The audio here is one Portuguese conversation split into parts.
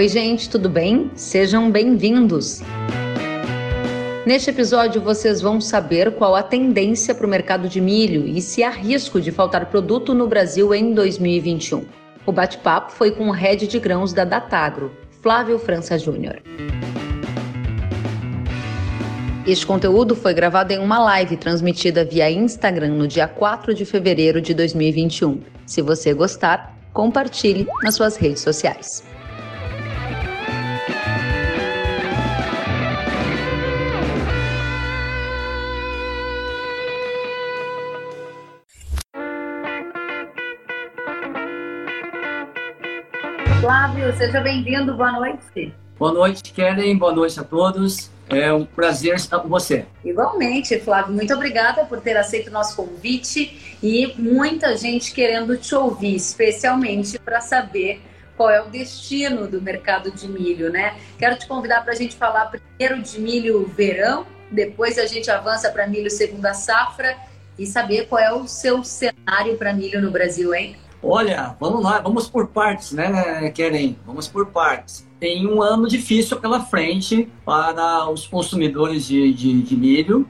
Oi, gente, tudo bem? Sejam bem-vindos. Neste episódio, vocês vão saber qual a tendência para o mercado de milho e se há risco de faltar produto no Brasil em 2021. O bate-papo foi com o head de grãos da Datagro, Flávio França Júnior. Este conteúdo foi gravado em uma live transmitida via Instagram no dia 4 de fevereiro de 2021. Se você gostar, compartilhe nas suas redes sociais. Flávio, seja bem-vindo, boa noite. Boa noite, Kellen, boa noite a todos. É um prazer estar com você. Igualmente, Flávio. Muito obrigada por ter aceito o nosso convite e muita gente querendo te ouvir, especialmente para saber qual é o destino do mercado de milho, né? Quero te convidar para a gente falar primeiro de milho verão, depois a gente avança para milho segunda safra e saber qual é o seu cenário para milho no Brasil, hein? Olha, vamos lá, vamos por partes, né, Keren? Vamos por partes. Tem um ano difícil pela frente para os consumidores de, de, de milho.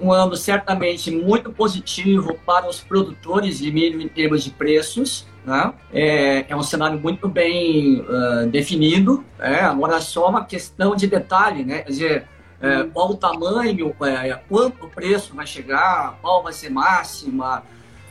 Um ano certamente muito positivo para os produtores de milho em termos de preços. Né? É, é um cenário muito bem uh, definido. É, agora, só uma questão de detalhe, né? Quer dizer, é, qual o tamanho, é, quanto o preço vai chegar, qual vai ser máxima,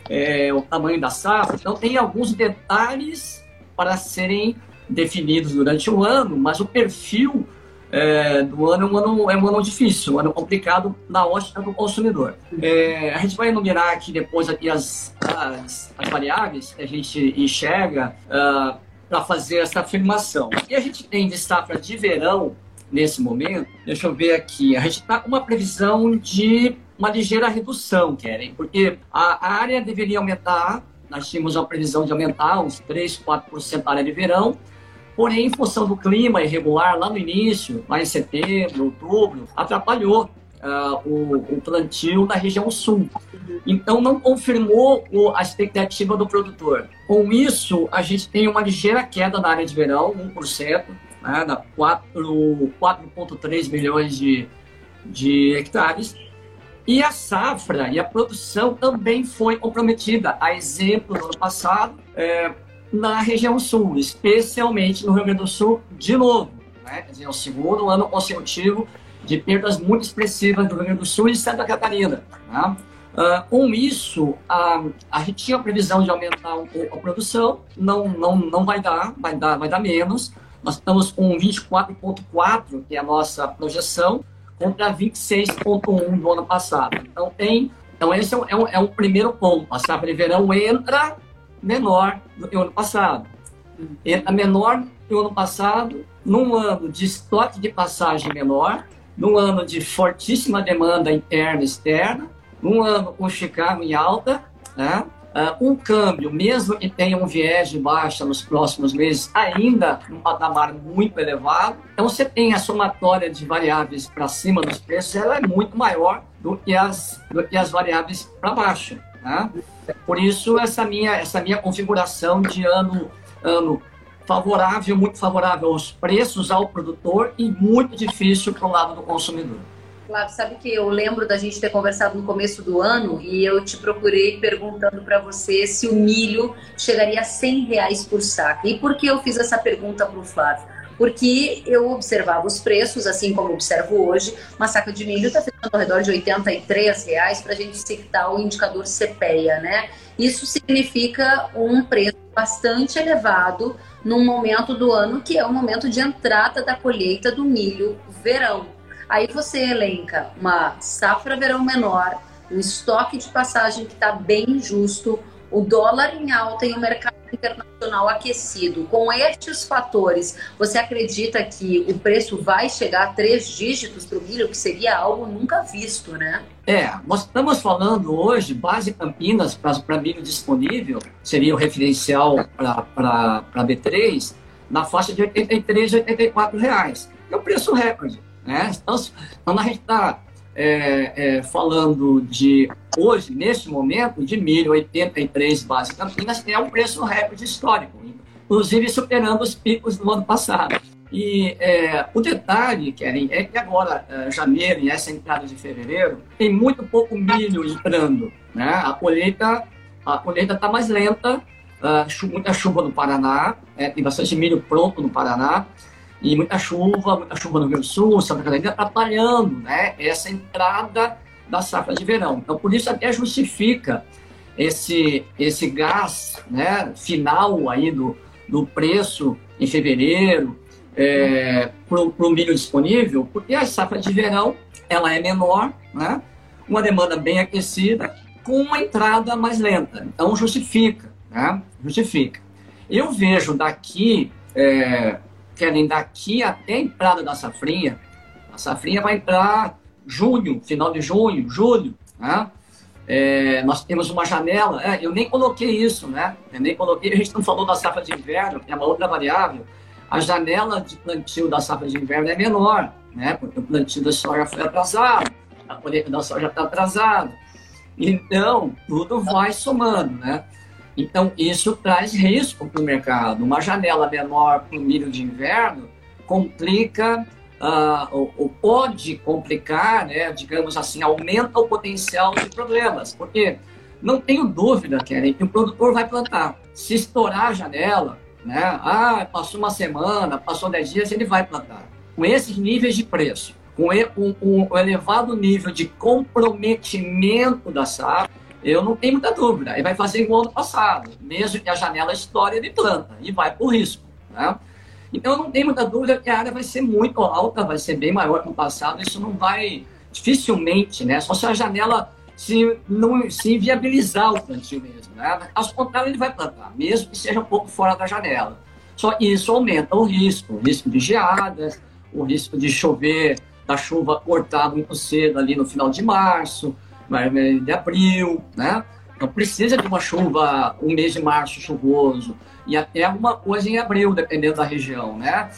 é, o tamanho da safra. Então, tem alguns detalhes para serem definidos durante o ano, mas o perfil é, do ano é um ano, é um ano difícil, um ano complicado na ótica do consumidor. É, a gente vai enumerar aqui depois aqui as, as, as variáveis que a gente enxerga uh, ah, para fazer essa afirmação. E a gente tem de safra de verão nesse momento, deixa eu ver aqui, a gente está com uma previsão de uma ligeira redução, querem, porque a área deveria aumentar, nós tínhamos uma previsão de aumentar uns 3, 4% a área de verão, porém, em função do clima irregular lá no início, lá em setembro, outubro, atrapalhou Uh, o, o, plantio na região sul. Então, não confirmou o, a expectativa do produtor. Com isso, a gente tem uma ligeira queda na área de verão, 1%, né, 4,3 milhões de, de hectares, e a safra e a produção também foi comprometida. A exemplo do ano passado, é, na região sul, especialmente no Rio Grande do Sul, de novo. Né? Quer dizer, o segundo ano consecutivo de perdas muito expressivas do Rio Grande do Sul e Santa Catarina. Né? Uh, com isso, a, a gente tinha a previsão de aumentar um pouco a produção, não, não, não vai dar, vai dar, vai dar menos. Nós estamos com 24,4, que é a nossa projeção, contra 26,1 do ano passado. Então, tem, então esse é um, é um, é um primeiro ponto. A safra de verão entra menor do que o ano passado. Entra menor que o ano passado, num ano de estoque de passagem menor, num ano de fortíssima demanda interna e externa, num ano com Chicago em alta, né? Uh, um câmbio, mesmo que tenha um viés de baixa nos próximos meses, ainda num patamar muito elevado. Então, você tem a somatória de variáveis para cima dos preços, ela é muito maior do que as, do que as variáveis para baixo. Né? Por isso, essa minha, essa minha configuração de ano, ano favorável, muito favorável aos preços ao produtor e muito difícil para o lado do consumidor. Flávio, sabe que eu lembro da gente ter conversado no começo do ano e eu te procurei perguntando para você se o milho chegaria a 100 reais por saco. E por que eu fiz essa pergunta para o Flávio? Porque eu observava os preços, assim como observo hoje, uma saca de milho está ficando ao redor de 83 reais para a gente citar o indicador CPEA, né? Isso significa um preço bastante elevado num momento do ano que é o momento de entrada da colheita do milho verão. Aí você elenca uma safra verão menor, um estoque de passagem que está bem justo, o dólar em alta e o mercado internacional aquecido. Com estes fatores, você acredita que o preço vai chegar a três dígitos para o milho, que seria algo nunca visto, né? É, nós estamos falando hoje, base Campinas para milho disponível, seria o referencial para B3, na faixa de 83 e 84 reais. É o preço recorde. Né? Então, então a gente está é, é, falando de hoje, neste momento, de milho 83 base Campinas, é um preço recorde histórico. inclusive superando os picos do ano passado. E é, o detalhe, Keren, é que agora, é, janeiro e essa entrada de fevereiro, tem muito pouco milho entrando. Né? A colheita a colheita está mais lenta, uh, muita chuva no Paraná, é, tem bastante milho pronto no Paraná, e muita chuva, muita chuva no Rio Sul, Santa Catarina, atrapalhando né, essa entrada da safra de verão. Então, por isso até justifica esse, esse gás né, final aí do, do preço em fevereiro é, para o milho disponível, porque a safra de verão ela é menor, né, uma demanda bem aquecida, com uma entrada mais lenta. Então, justifica, né? Justifica. Eu vejo daqui, é, querem daqui até a entrada da safrinha, a safrinha vai entrar junho, final de junho, julho, né? É, nós temos uma janela, é, eu nem coloquei isso, né? Eu nem coloquei, a gente não falou da safra de inverno, que é uma outra variável. A janela de plantio da safra de inverno é menor, né? Porque o plantio da soja foi atrasado, a colheita da soja está atrasada. Então, tudo vai somando, né? Então, isso traz risco para o mercado. Uma janela menor para o milho de inverno complica, uh, ou, ou, pode complicar, né, digamos assim, aumenta o potencial de problemas. Porque não tenho dúvida, Keren, que o produtor vai plantar. Se estourar a janela, né, ah, passou uma semana, passou 10 dias, ele vai plantar. Com esses níveis de preço, com um, um elevado nível de comprometimento da safra, eu não tenho muita dúvida. Ele vai fazer igual ano passado, mesmo que a janela estoure, ele planta e vai por risco. Né? Então, eu não tenho muita dúvida que a área vai ser muito alta, vai ser bem maior que o passado. Isso não vai, dificilmente, né? Só se a janela se, não, se viabilizar o plantio mesmo. Né? Caso contrário, ele vai plantar, mesmo que seja um pouco fora da janela. Só isso aumenta o risco, o risco de geadas, o risco de chover da chuva cortar muito cedo ali no final de março, de abril, né? Então precisa de uma chuva, um mês de março chuvoso e até alguma coisa em abril, dependendo da região, né?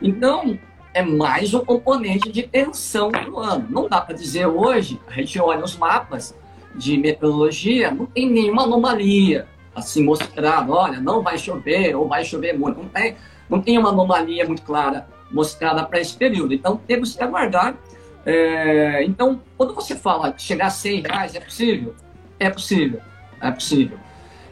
Então é mais um componente de tensão do ano. Não dá para dizer hoje, a gente olha os mapas de meteorologia, não tem nenhuma anomalia assim mostrada, olha, não vai chover ou vai chover muito. Não tem, não tem uma anomalia muito clara mostrada para esse período. Então, temos que aguardar. É, então, quando você fala chegar a 100 reais, é possível? É possível, é possível.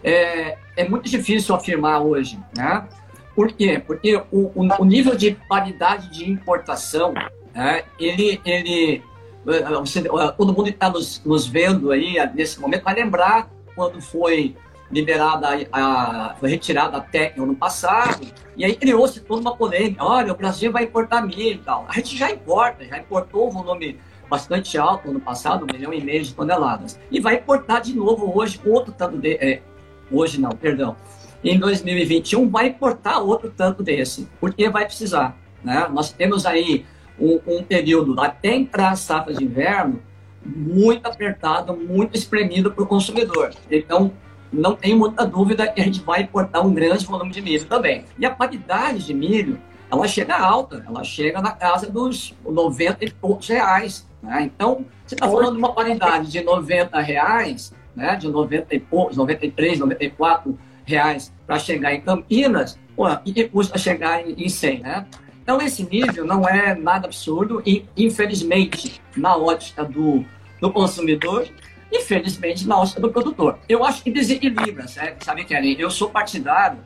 É, é muito difícil afirmar hoje, né? Por quê? Porque o, o, o nível de paridade de importação, né, ele, ele você, todo mundo que está nos, nos vendo aí nesse momento vai lembrar quando foi liberada, a, foi retirada a técnica no passado, e aí criou-se toda uma polêmica. Olha, o Brasil vai importar milho e tal. A gente já importa, já importou um volume bastante alto no passado, um milhão e meio de toneladas. E vai importar de novo hoje outro tanto de. É, hoje não, perdão. Em 2021 vai importar outro tanto desse, porque vai precisar. Né? Nós temos aí um, um período até entrar a safra de inverno muito apertado, muito espremido para o consumidor. Então, não tenho muita dúvida que a gente vai importar um grande volume de milho também. E a qualidade de milho, ela chega alta, ela chega na casa dos 90 e poucos reais. Né? Então, você está falando de uma qualidade de 90 reais, né? de 90 e poucos, 93, 94 reais para chegar em Campinas, pô, e que custa chegar em 100, né? Então, esse nível não é nada absurdo e, infelizmente, na ótica do, do consumidor, infelizmente, na ótica do produtor. Eu acho que desequilibra, sabe, Karen? Eu sou partidário,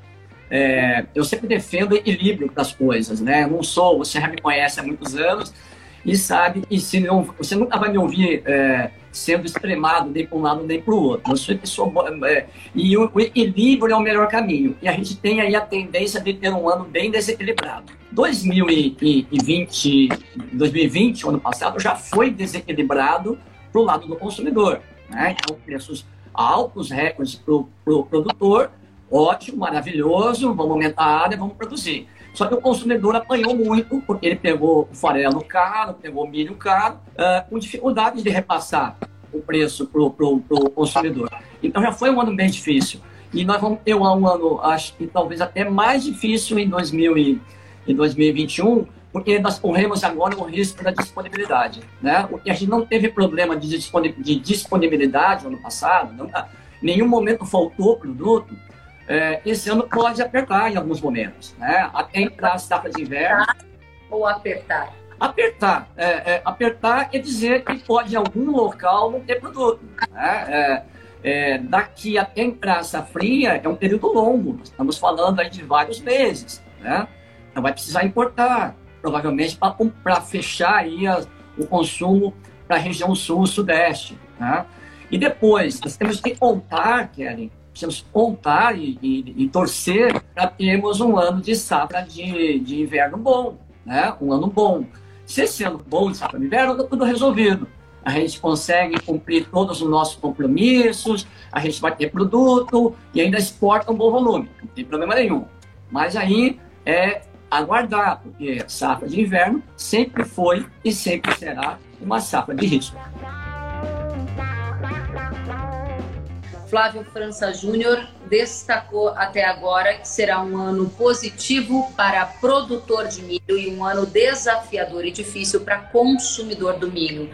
é, eu sempre defendo o equilíbrio das coisas, né? Não sou, você já me conhece há muitos anos e sabe, e se não, você nunca vai me ouvir é, sendo extremado nem para um lado nem para o outro. Eu sou pessoa, é, e o, o, equilíbrio é o melhor caminho. E a gente tem aí a tendência de ter um ano bem desequilibrado. 2020, 2020, ano passado, já foi desequilibrado para o lado do consumidor. Né? Então, preços altos, recordes para o pro produtor, ótimo, maravilhoso, vamos aumentar a área, vamos produzir. Só que o consumidor apanhou muito, porque ele pegou o farelo caro, pegou o milho caro, uh, com dificuldades de repassar o preço para o consumidor. Então já foi um ano bem difícil. E nós vamos ter um ano, acho que talvez até mais difícil em, 2000 e, em 2021, porque nós corremos agora o risco da disponibilidade. Né? A gente não teve problema de disponibilidade no ano passado, não, nenhum momento faltou produto, é, esse ano pode apertar em alguns momentos, né? Até entrar a safra de inverno. Ou apertar? Apertar. É, é, apertar quer dizer que pode em algum local não ter produto. Né? É, é, daqui até entrar a safrinha é um período longo. Estamos falando aí de vários meses, né? Então vai precisar importar, provavelmente para fechar aí a, o consumo para a região sul-sudeste, né? E depois, nós temos que contar, Kelly, precisamos contar e, e, e torcer para termos um ano de safra de, de inverno bom, né? Um ano bom. Se esse ano bom de safra de inverno, está tudo resolvido. A gente consegue cumprir todos os nossos compromissos, a gente vai ter produto e ainda exporta um bom volume, não tem problema nenhum. Mas aí é aguardar, porque safra de inverno sempre foi e sempre será uma safra de risco. Flávio França Júnior destacou até agora que será um ano positivo para produtor de milho e um ano desafiador e difícil para consumidor do milho.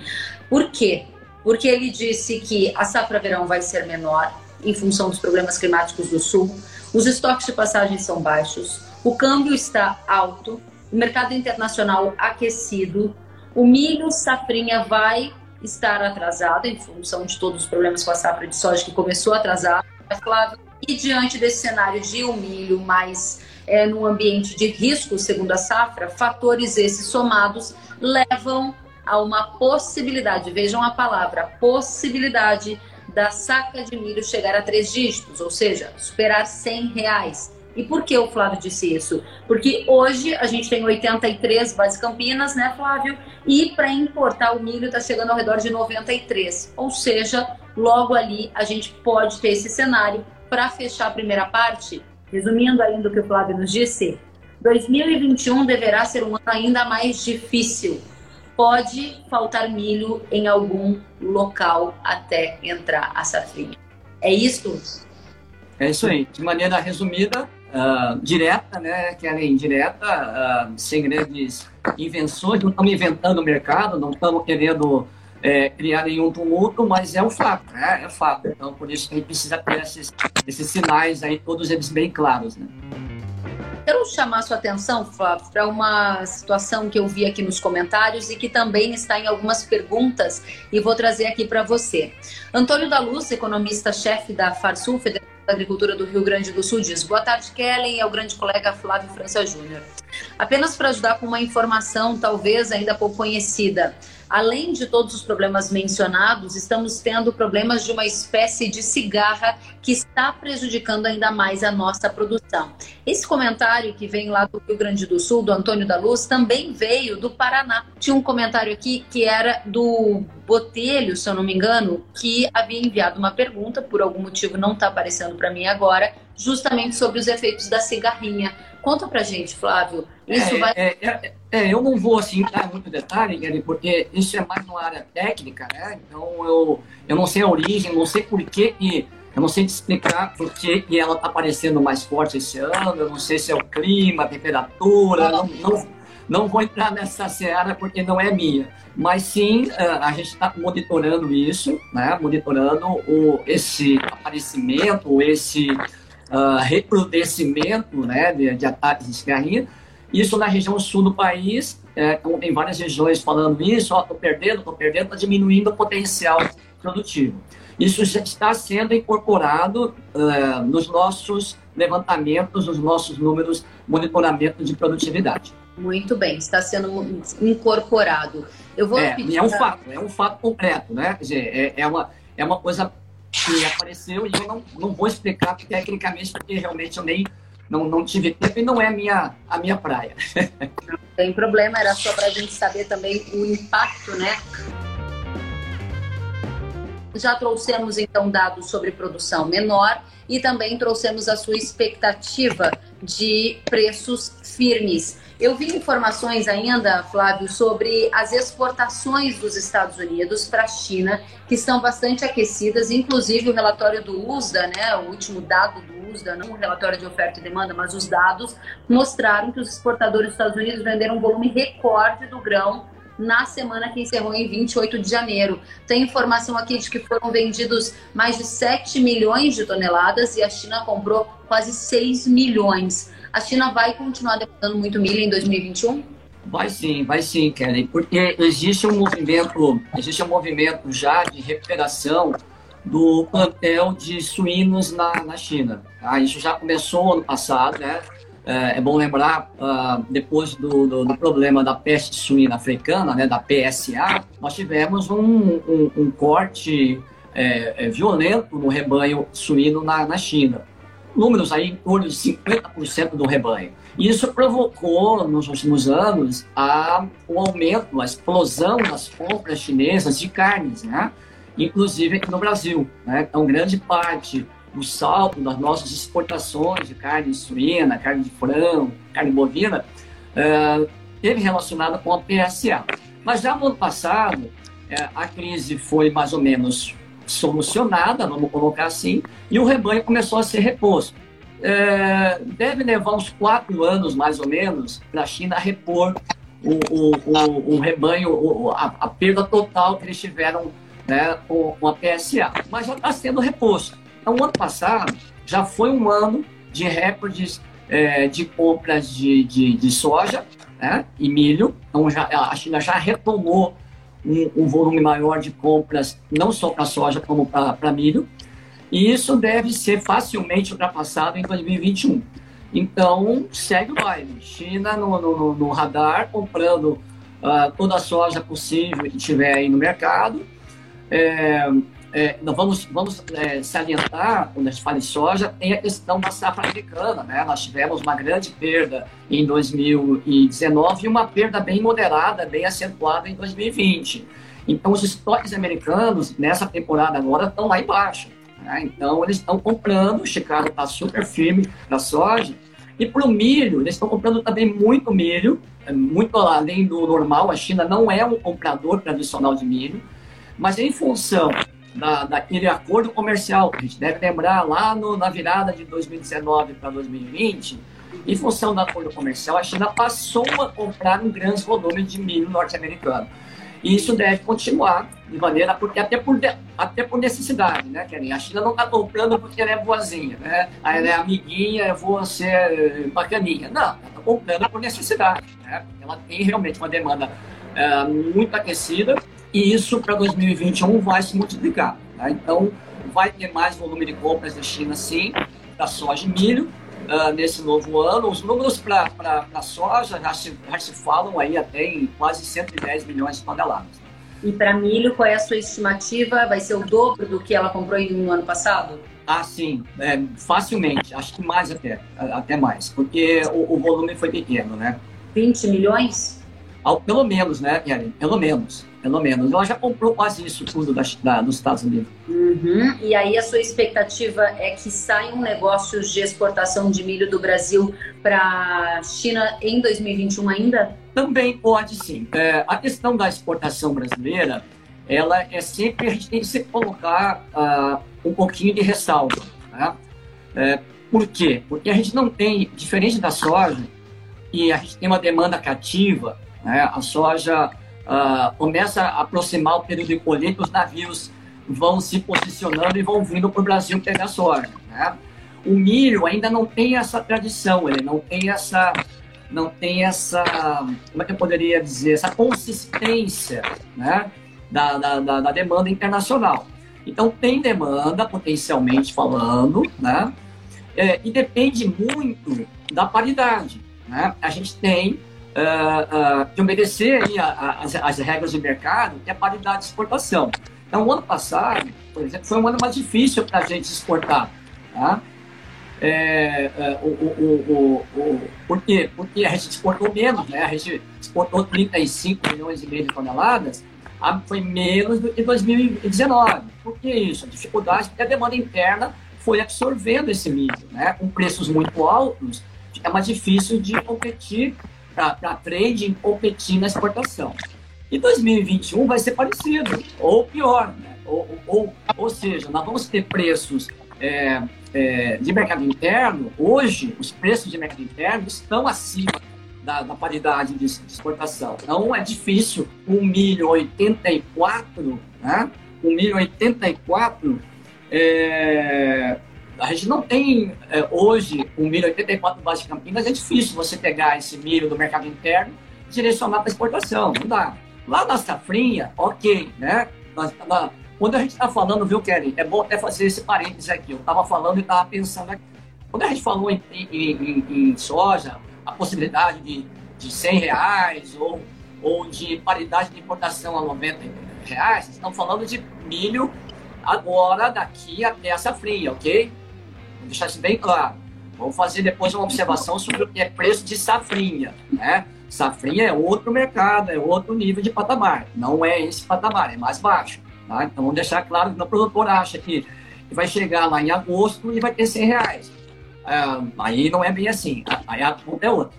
Por quê? Porque ele disse que a safra verão vai ser menor em função dos problemas climáticos do sul, os estoques de passagem são baixos, o câmbio está alto, o mercado internacional aquecido, o milho safrinha vai estar atrasado em função de todos os problemas com a safra de soja que começou atrasado, Flávio. E diante desse cenário de um milho mais é, num ambiente de risco, segundo a safra, fatores esses somados levam a uma possibilidade, vejam a palavra, possibilidade da saca de milho chegar a três dígitos, ou seja, superar 100 reais. E por que o Flávio disse isso? Porque hoje a gente tem 83 bases Campinas, né, Flávio? E para importar o milho está chegando ao redor de 93. Ou seja, logo ali a gente pode ter esse cenário para fechar a primeira parte. Resumindo ainda o que o Flávio nos disse, 2021 deverá ser um ano ainda mais difícil. Pode faltar milho em algum local até entrar a safrinha. É isso? É isso aí. De maneira resumida, uh, direta, né, que é indireta, uh, sem grandes invenções, não estamos inventando o mercado, não estamos querendo é, criar nenhum tumulto, mas é um fato, né? É fato. Então, por isso a gente precisa ter esses, esses sinais aí, todos eles bem claros, né? Quero chamar sua atenção, Flávio, para uma situação que eu vi aqui nos comentários e que também está em algumas perguntas e vou trazer aqui para você. Antônio da Luz, economista-chefe da Farsul, Federação da Agricultura do Rio Grande do Sul diz: Boa tarde, Kellen, e ao grande colega Flávio França Júnior. Apenas para ajudar com uma informação, talvez ainda pouco conhecida. Além de todos os problemas mencionados, estamos tendo problemas de uma espécie de cigarra que está prejudicando ainda mais a nossa produção. Esse comentário que vem lá do Rio Grande do Sul, do Antônio da Luz, também veio do Paraná. Tinha um comentário aqui que era do Botelho, se eu não me engano, que havia enviado uma pergunta, por algum motivo não está aparecendo para mim agora, justamente sobre os efeitos da cigarrinha. Conta pra gente, Flávio. Isso é, vai. É, é, é, eu não vou assim dar muito detalhe, Gary, porque isso é mais uma área técnica, né? Então eu, eu não sei a origem, não sei por que e eu não sei te explicar por que ela está aparecendo mais forte esse ano, eu não sei se é o clima, a temperatura, não, não, não vou entrar nessa seara porque não é minha. Mas sim, a gente está monitorando isso, né? monitorando o, esse aparecimento, esse uh, recrudescimento né, de, de ataques de cigarrinha. Isso na região sul do país, é, tem várias regiões falando isso, estou perdendo, estou perdendo, está diminuindo o potencial produtivo. Isso já está sendo incorporado uh, nos nossos levantamentos, nos nossos números, monitoramento de produtividade. Muito bem, está sendo incorporado. Eu vou é, é um fato, é um fato completo, né? Quer dizer, é, é, uma, é uma coisa que apareceu e eu não, não vou explicar tecnicamente porque realmente eu nem não, não tive tempo e não é a minha, a minha praia. Não tem problema, era só para a gente saber também o impacto, né? Já trouxemos então dados sobre produção menor e também trouxemos a sua expectativa de preços firmes. Eu vi informações ainda, Flávio, sobre as exportações dos Estados Unidos para a China, que estão bastante aquecidas, inclusive o relatório do USDA, né, o último dado do USDA, não o relatório de oferta e demanda, mas os dados mostraram que os exportadores dos Estados Unidos venderam um volume recorde do grão na semana que encerrou em 28 de janeiro. Tem informação aqui de que foram vendidos mais de 7 milhões de toneladas e a China comprou quase 6 milhões. A China vai continuar demandando muito milho em 2021? Vai sim, vai sim, Kelly, porque existe um movimento, existe um movimento já de recuperação do plantel de suínos na, na China. Tá? Isso já começou ano passado, né? É, é bom lembrar, uh, depois do, do, do, problema da peste suína africana, né, da PSA, nós tivemos um, um, um corte é, é, violento no rebanho suíno na, na China. Números aí em torno de 50% do rebanho. Isso provocou, nos últimos anos, a, o aumento, a explosão das compras chinesas de carnes, né? inclusive aqui no Brasil. Né? Então, grande parte do saldo das nossas exportações de carne suína, carne de frango, carne bovina, uh, teve relacionada com a PSA. Mas já no ano passado, uh, a crise foi mais ou menos solucionada, vamos colocar assim, e o rebanho começou a ser reposto. Uh, deve levar uns quatro anos, mais ou menos, para a China repor o, o, o, o rebanho, a, a, perda total que eles tiveram né, com, com a PSA. Mas já está sendo reposto. Então, ano passado já foi um ano de recordes é, de compras de, de, de soja né, e milho. Então, já, a China já retomou um, um volume maior de compras, não só para soja, como para milho. E isso deve ser facilmente ultrapassado em 2021. Então, segue o baile. China no, no, no radar, comprando uh, toda a soja possível que tiver aí no mercado. É, é, nós vamos, vamos é, salientar, quando a gente fala em soja, tem a questão da safra americana. Né? Nós tivemos uma grande perda em 2019 e uma perda bem moderada, bem acentuada em 2020. Então, os estoques americanos, nessa temporada agora, estão lá embaixo. Né? Então, eles estão comprando, o Chicago está super firme na soja. E para o milho, eles estão comprando também muito milho, é, muito além do normal. A China não é um comprador tradicional de milho, mas em função da, daquele acordo comercial, que a gente deve lembrar lá no, na virada de 2019 para 2020, em função do acordo comercial, a China passou a comprar um grande volume de milho norte-americano. E isso deve continuar de maneira, porque até por, até por necessidade, né, Karen? A China não está comprando porque ela é boazinha, né? Ela é amiguinha, eu vou ser bacaninha. Não, ela está comprando por necessidade, né? Ela tem realmente uma demanda é, muito aquecida e isso para 2021 vai se multiplicar. Tá? Então, vai ter mais volume de compras da China, sim, da soja e milho, uh, nesse novo ano. Os números para a soja já se, já se falam aí até em quase 110 milhões de toneladas. E para milho, qual é a sua estimativa? Vai ser o dobro do que ela comprou no ano passado? Ah, sim, é, facilmente. Acho que mais até, até mais, porque o, o volume foi pequeno, né? 20 milhões? Pelo menos, né, Karen? Pelo menos. Pelo menos. Ela já comprou quase isso tudo da, da, dos Estados Unidos. Uhum. E aí a sua expectativa é que saiam negócios de exportação de milho do Brasil para a China em 2021 ainda? Também pode sim. É, a questão da exportação brasileira, ela é sempre, a gente tem que se colocar uh, um pouquinho de ressalva. Né? É, por quê? Porque a gente não tem, diferente da soja, e a gente tem uma demanda cativa, né? A soja uh, começa a aproximar o período de colheita, os navios vão se posicionando e vão vindo para o Brasil pegar soja. Né? O milho ainda não tem essa tradição, ele não tem essa, não tem essa, como é que eu poderia dizer, essa consistência, né? da, da, da, da demanda internacional. Então tem demanda, potencialmente falando, né? É, e depende muito da paridade. Né? A gente tem uh, uh, de obedecer aí as, as, regras de mercado e a paridade de exportação. Então, o ano passado, por exemplo, foi um ano mais difícil para a gente exportar. Tá? É, é, o, o, o, o, por quê? Porque a gente exportou menos, né? A gente exportou 35 milhões e meio de toneladas, foi menos do que 2019. Por que isso? A dificuldade porque a demanda interna foi absorvendo esse milho, né? Com preços muito altos, é mais difícil de competir para trading competir na exportação. E 2021 vai ser parecido, ou pior, né? ou, ou, ou seja, nós vamos ter preços é, é, de mercado interno, hoje os preços de mercado interno estão acima da, da paridade de, de, exportação. Então é difícil o milho 84, né? 84, é, a gente não tem é, hoje o milho 84 do Baixo de Campinas, é difícil você pegar esse milho do mercado interno e direcionar para exportação, não dá. Lá na safrinha, ok, né? Quando a gente está falando, viu, Kelly? É bom até fazer esse parênteses aqui. Eu estava falando e estava pensando aqui. Quando a gente falou em, em, em, em soja, a possibilidade de, de 100 reais ou, ou de paridade de importação a 90 reais, estamos falando de milho agora, daqui até a safrinha, ok? Vou deixar isso bem claro. Vamos fazer depois uma observação sobre o que é preço de safrinha, né? Safrinha é outro mercado, é outro nível de patamar. Não é esse patamar, é mais baixo. Tá? Então, vamos deixar claro que o produtor acha que vai chegar lá em agosto e vai ter 100 reais. É, aí não é bem assim. Aí a conta é outra.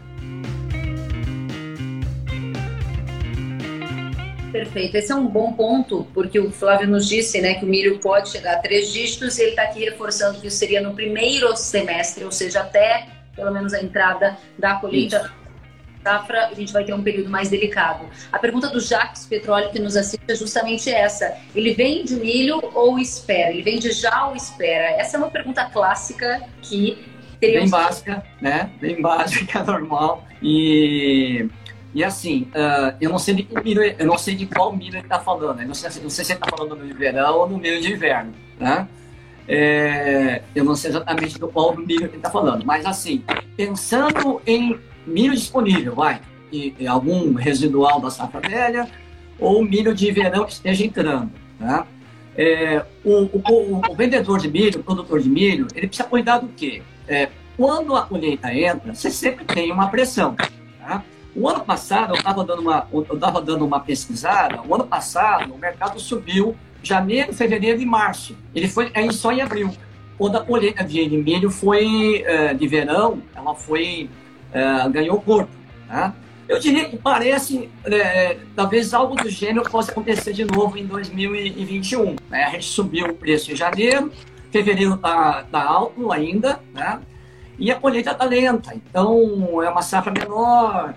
Perfeito. Esse é um bom ponto, porque o Flávio nos disse né, que o milho pode chegar a três dígitos e ele está aqui reforçando que isso seria no primeiro semestre, ou seja, até pelo menos a entrada da colheita. Isso safra, a gente vai ter um período mais delicado. A pergunta do Jacques Petróleo, que nos assiste, é justamente essa. Ele vende milho ou espera? Ele vende já ou espera? Essa é uma pergunta clássica que teria... Bem básica, né? Bem básica, normal. E... E assim, uh, eu não sei de milho, eu não sei de qual milho ele está falando. Eu não sei, não sei se ele está falando no de verão ou no milho de inverno, né? É, eu não sei exatamente do qual milho ele está falando, mas assim, pensando em milho disponível, vai, e, e algum residual da safra velha, ou milho de verão que esteja entrando. Tá? É, o, o, o, vendedor de milho, o produtor de milho, ele precisa cuidar do quê? É, quando a colheita entra, você sempre tem uma pressão. O ano passado, eu estava dando, uma, eu dando uma pesquisada, o ano passado o mercado subiu janeiro, fevereiro e março. Ele foi é só em abril. Quando a colheita de milho foi é, de verão, ela foi é, ganhou corpo. Tá? Eu diria que parece, é, talvez algo do gênero possa acontecer de novo em 2021. Né? A gente subiu o preço em janeiro, fevereiro está tá alto ainda, né? e a colheita está lenta, então é uma safra menor.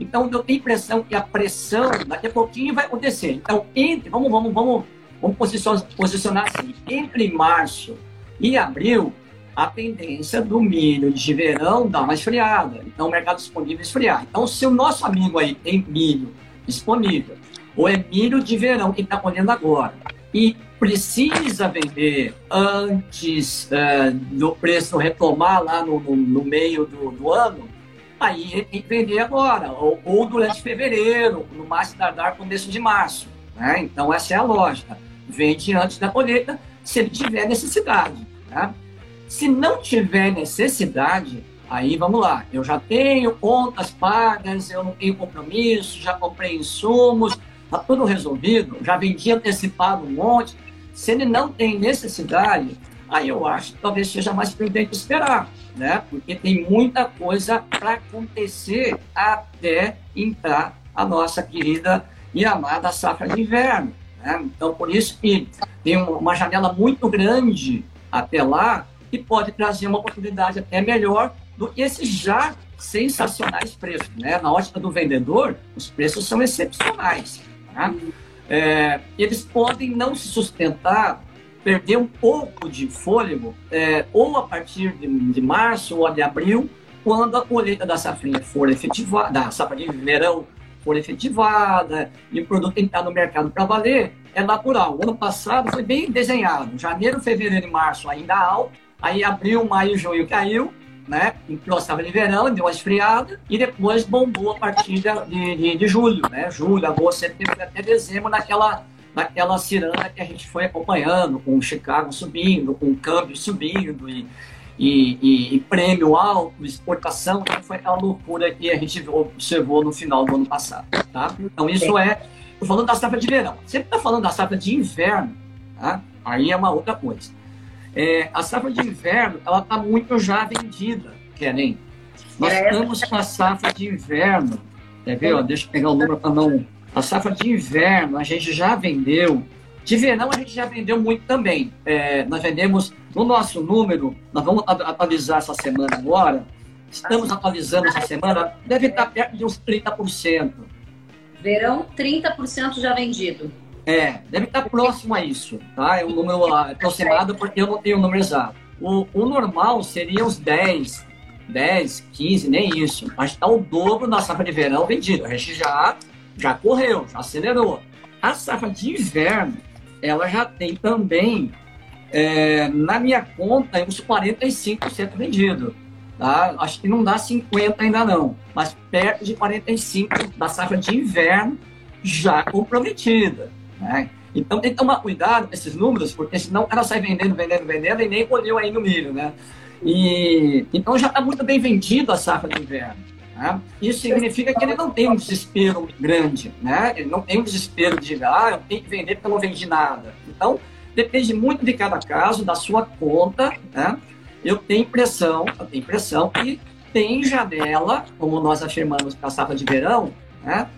Então eu tenho impressão que a pressão daqui a pouquinho vai acontecer. Então, entre, vamos, vamos, vamos, vamos posicionar, posicionar assim, entre março e abril, a tendência do milho de verão dar uma esfriada. Então, o mercado disponível esfriar. Então, se o nosso amigo aí tem milho disponível, ou é milho de verão que está colhendo agora, e precisa vender antes uh, do preço retomar lá no, no, no meio do, do, ano, aí tem que vender agora, ou, ou, durante fevereiro, no mais tardar começo de março. Né? Então, essa é a lógica. Vende antes da colheita, se ele tiver necessidade. Né? Se não tiver necessidade, aí vamos lá. Eu já tenho contas pagas, eu não tenho compromisso, já comprei insumos, está tudo resolvido, já vendi antecipado um monte. Se ele não tem necessidade, aí eu acho que talvez seja mais prudente esperar, né? Porque tem muita coisa para acontecer até entrar a nossa querida e amada safra de inverno. Né? Então, por isso que tem uma janela muito grande até lá e pode trazer uma oportunidade até melhor do que esses já sensacionais preços. Né? Na ótica do vendedor, os preços são excepcionais. Tá? É, eles podem não se sustentar, perder um pouco de fôlego, é, ou a partir de, de, março ou de abril, quando a colheita da safrinha for efetivada, da safra de verão for efetivada e o produto entrar no mercado para valer, é natural. O ano passado foi bem desenhado. Janeiro, fevereiro e março ainda alto, Aí abril, maio, junho caiu, né? Entrou a de verão, deu uma esfriada e depois bombou a partir de, de, de julho, né? Julho, agosto, setembro até dezembro naquela naquela ciranda que a gente foi acompanhando, com o Chicago subindo, com o câmbio subindo e, e, e, e prêmio alto, exportação, que foi aquela loucura que a gente observou no final do ano passado, tá? Então isso é, tô falando da safra de verão. Sempre tá falando da safra de inverno, tá? Aí é uma outra coisa. É, a safra de inverno, ela está muito já vendida, Keren. Nós estamos com a safra de inverno, quer ver? Ó, deixa eu pegar o número para não... A safra de inverno, a gente já vendeu. De verão, a gente já vendeu muito também. É, nós vendemos, no nosso número, nós vamos atualizar essa semana agora, estamos atualizando essa semana, deve estar perto de uns 30%. Verão, 30% já vendido. É, deve estar próximo a isso, tá? É um número aproximado porque eu não tenho o número exato. O, o normal seria uns 10, 10, 15, nem isso. Mas está o dobro da safra de verão vendido. A gente já, já correu, já acelerou. A safra de inverno, ela já tem também, é, na minha conta, uns 45% vendido. Tá? Acho que não dá 50 ainda não, mas perto de 45 da safra de inverno já comprometida. Né? Então tem que tomar cuidado com esses números, porque senão ela sai vendendo, vendendo, vendendo e nem colheu aí no milho, né? E, então já está muito bem vendido a safra de inverno. Né? Isso significa que ele não tem um desespero grande, né? Ele não tem um desespero de, ah, eu tenho que vender porque eu não vendi nada. Então, depende muito de cada caso, da sua conta, né? Eu tenho impressão, eu tenho impressão que tem janela, como nós afirmamos para a safra de verão, né?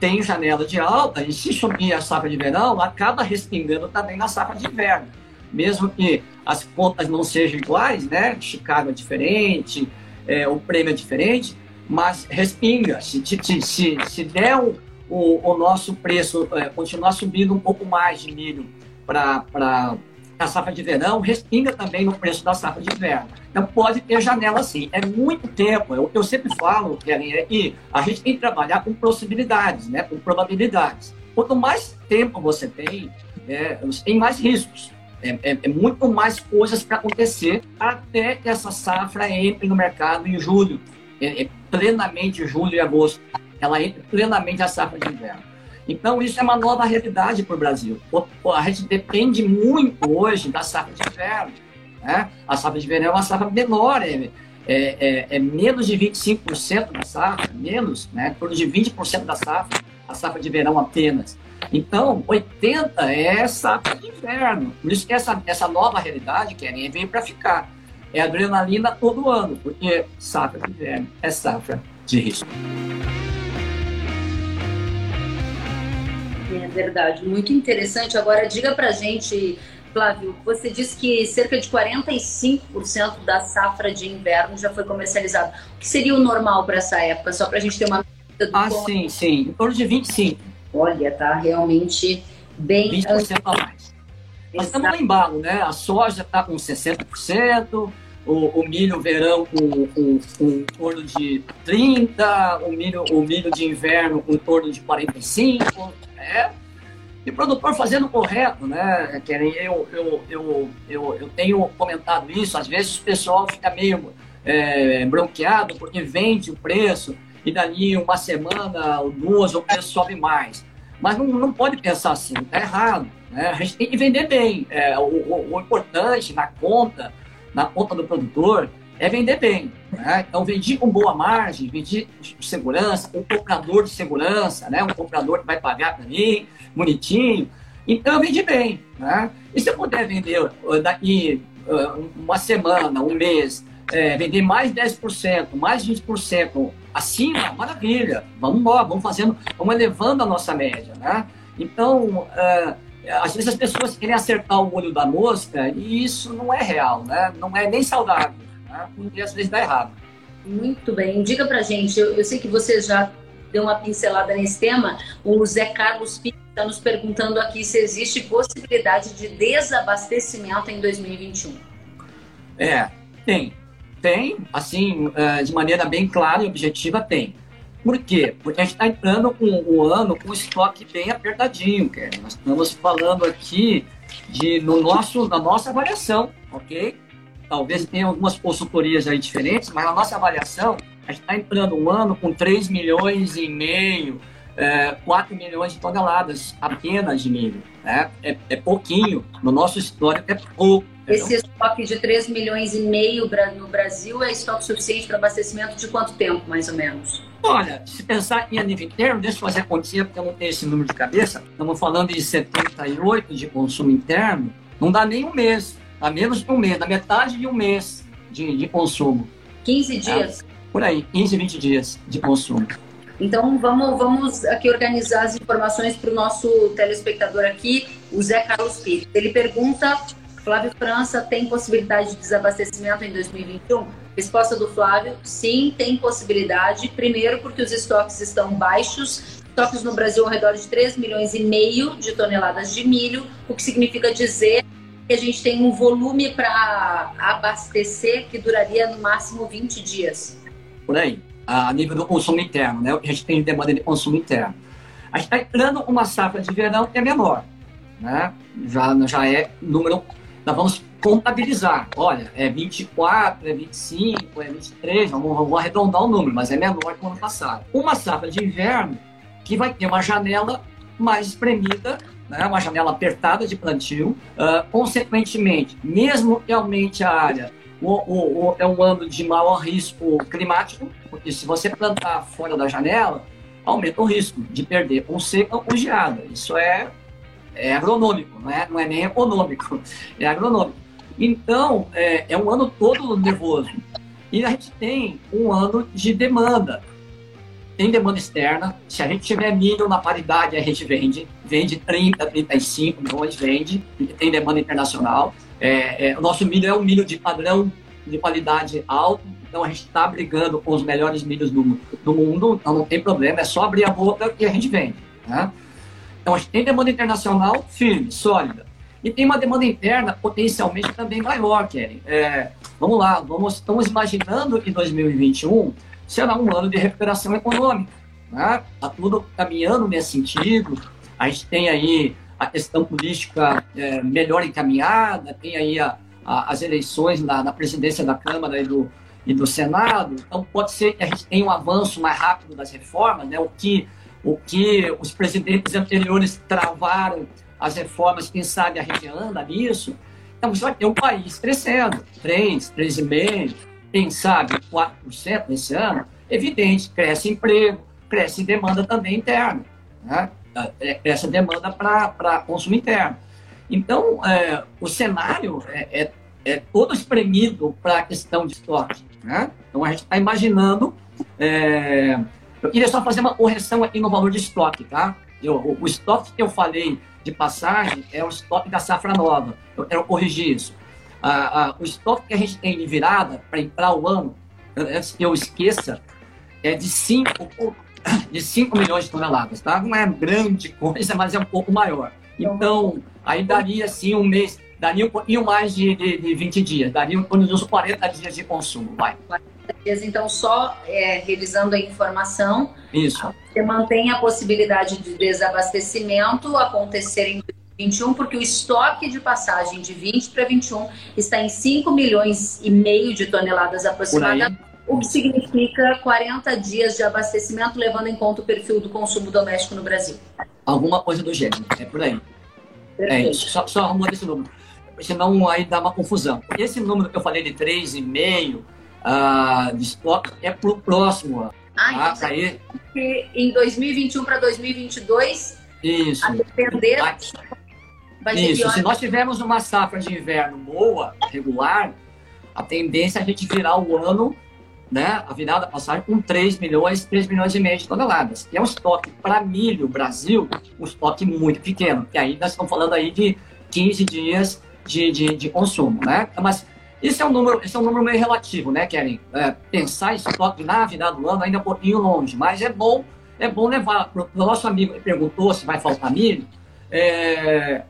tem janela de alta, e se subir a safra de verão, acaba respingando também na safra de inverno. Mesmo que as contas não sejam iguais, né? Chicago é diferente, é, o prêmio é diferente, mas respinga. Se, se, se, se der o, o, o nosso preço é, continuar subindo um pouco mais de milho para a safra de verão, respinga também no preço da safra de inverno. Então pode ter janela sim. É muito tempo. Eu, eu sempre falo, Kellen, é que a gente tem que trabalhar com possibilidades, né? com probabilidades. Quanto mais tempo você tem, é, você tem mais riscos. É, é, é muito mais coisas para acontecer até que essa safra entre no mercado em julho, é, é plenamente julho e agosto. Ela entra plenamente a safra de inverno. Então, isso é uma nova realidade para o Brasil. A gente depende muito hoje da safra de inverno. Né? A safra de verão é uma safra menor, é, é, é, é menos de 25% da safra, menos, né? torno de 20% da safra, a safra de verão apenas. Então, 80% é safra de inverno. Por isso que essa, essa nova realidade, Keren, veio para ficar. É adrenalina todo ano, porque safra de inverno é safra de risco. É verdade, muito interessante. Agora, diga pra gente, Flávio, você disse que cerca de 45% da safra de inverno já foi comercializado. O que seria o normal para essa época? Só para a gente ter uma do Ah, sim, sim. Em torno de 25%. Olha, tá realmente bem... 20% a mais. Nós estamos no embalo, né? A soja está com 60%, o, o milho verão com, com, com em torno de 30%, o milho, o milho de inverno com em torno de 45%. É. E o produtor fazendo o correto, né? Eu, eu, eu, eu, eu tenho comentado isso, às vezes o pessoal fica meio é, bronqueado porque vende o preço e dali uma semana ou duas o preço sobe mais. Mas não, não pode pensar assim, tá errado. Né? A gente tem que vender bem. É, o, o, o importante na conta, na conta do produtor, é vender bem. Né? Então, vendi com boa margem, vendi de segurança, um comprador de segurança, né? um comprador que vai pagar para mim, bonitinho. Então, eu vendi bem. Né? E se eu puder vender uh, daqui uh, uma semana, um mês, é, vender mais 10%, mais 20% acima, maravilha. Vamos embora, vamos fazendo, vamos elevando a nossa média. Né? Então, uh, às vezes as pessoas querem acertar o olho da mosca e isso não é real, né? não é nem saudável né? e às vezes dá errado. Muito bem. Diga pra gente, eu, eu sei que você já deu uma pincelada nesse tema, o Zé Carlos Pinto está nos perguntando aqui se existe possibilidade de desabastecimento em 2021. É, tem. Tem, assim, é, de maneira bem clara e objetiva, tem. Por quê? Porque a gente está entrando com o ano com o estoque bem apertadinho, cara. Nós estamos falando aqui de, no nosso, na nossa avaliação, ok? talvez tenha algumas consultorias aí diferentes, mas a nossa avaliação, a gente está entrando um ano com 3 milhões e meio, é, 4 milhões de toneladas apenas de milho. Né? É, é pouquinho, no nosso histórico é pouco. Esse estoque de 3 milhões e meio no Brasil é estoque suficiente para abastecimento de quanto tempo, mais ou menos? Olha, se pensar em a nível interno, deixa eu fazer a continha, porque eu não tenho esse número de cabeça. Estamos falando de 78 de consumo interno, não dá nem um mês a menos de um mês, na metade de um mês de, de consumo. 15 dias? É, por aí, 15, 20 dias de consumo. Então vamos, vamos aqui organizar as informações para o nosso telespectador aqui, o Zé Carlos Pires. Ele pergunta Flávio França tem possibilidade de desabastecimento em 2021? Resposta do Flávio: sim, tem possibilidade. Primeiro, porque os estoques estão baixos, estoques no Brasil ao redor de 3 milhões e meio de toneladas de milho, o que significa dizer que a gente tem um volume para abastecer que duraria no máximo 20 dias. Por aí, a nível do consumo interno, né? A gente tem demanda de consumo interno. A gente está entrando uma safra de verão que é menor, né? Já, já é número. Nós vamos contabilizar. Olha, é 24, é 25, é 23, vamos, vamos arredondar o número, mas é menor que o ano passado. Uma safra de inverno que vai ter uma janela mais espremida, né, uma janela apertada de plantio. Uh, consequentemente, mesmo que aumente a área, o, o, o, é um ano de maior risco climático, porque se você plantar fora da janela, aumenta o risco de perder com seca ou geada. Isso é, é agronômico, não é, não é nem econômico, é agronômico. Então, é, é um ano todo nervoso. E a gente tem um ano de demanda. Tem demanda externa. Se a gente tiver milho na paridade, a gente vende. Vende 30, 35 milhões, vende. Tem demanda internacional. É, é, o nosso milho é um milho de padrão de qualidade alto. Então a gente está brigando com os melhores milhos do, do mundo. Então não tem problema. É só abrir a boca e a gente vende. Né? Então a gente tem demanda internacional firme, sólida. E tem uma demanda interna potencialmente também maior, Kelly. É, vamos lá, vamos, estamos imaginando que 2021 será um ano de recuperação econômica. Está né? tudo caminhando nesse sentido. A gente tem aí a questão política é, melhor encaminhada, tem aí a, a, as eleições na, na, presidência da Câmara e do, e do Senado. Então, pode ser que a gente tenha um avanço mais rápido das reformas, né? o, que, o que os presidentes anteriores travaram as reformas, quem sabe a gente anda nisso. Então você vai ter um país crescendo, 3, 3,5%, quem sabe 4% nesse ano. Evidente, cresce emprego, cresce demanda também interna, né? É, cresce demanda para consumo interno. Então, é, o cenário é, é, é todo espremido para a questão de estoque. Né? Então, a gente está imaginando. Eu queria só fazer uma correção aqui no valor de estoque, tá? Eu, o, estoque que eu falei de passagem é o estoque da safra nova. Eu quero corrigir isso. Ah, ah, o estoque que a gente tem de virada para entrar o ano, antes que eu esqueça, é de 5 de 5 milhões de toneladas, tá? Não é grande coisa, mas é um pouco maior. Então, aí daria assim um mês, daria um pouquinho mais de, de, de 20 dias, daria uns 40 dias de consumo, vai. Então, só é, revisando a informação, Isso. você mantém a possibilidade de desabastecimento acontecer em 2021, porque o estoque de passagem de 20 para 21 está em 5 milhões e meio de toneladas aproximadamente, o que significa 40 dias de abastecimento, levando em conta o perfil do consumo doméstico no Brasil. Alguma coisa do gênero, é por aí. É Perfeito. É isso, só, só arrumando esse número. Senão aí dá uma confusão. Esse número que eu falei de 3,5 uh, de estoque é para o próximo ano. Ah, tá? então aí... em 2021 para 2022, isso. a depender... Vai, vai isso, se nós tivermos uma safra de inverno boa, regular, a tendência é a gente virar o ano, né, a virada passagem com 3 milhões, 3 milhões e meio de toneladas. É um estoque para milho Brasil, um estoque muito pequeno. E aí nós estamos falando aí de 15 dias de, de, de consumo, né? Mas esse é um número, esse é um número meio relativo, né, Keren? É, pensar estoque na virada do ano ainda é um pouquinho longe, mas é bom, é bom levar. O nosso amigo perguntou se vai faltar milho. É,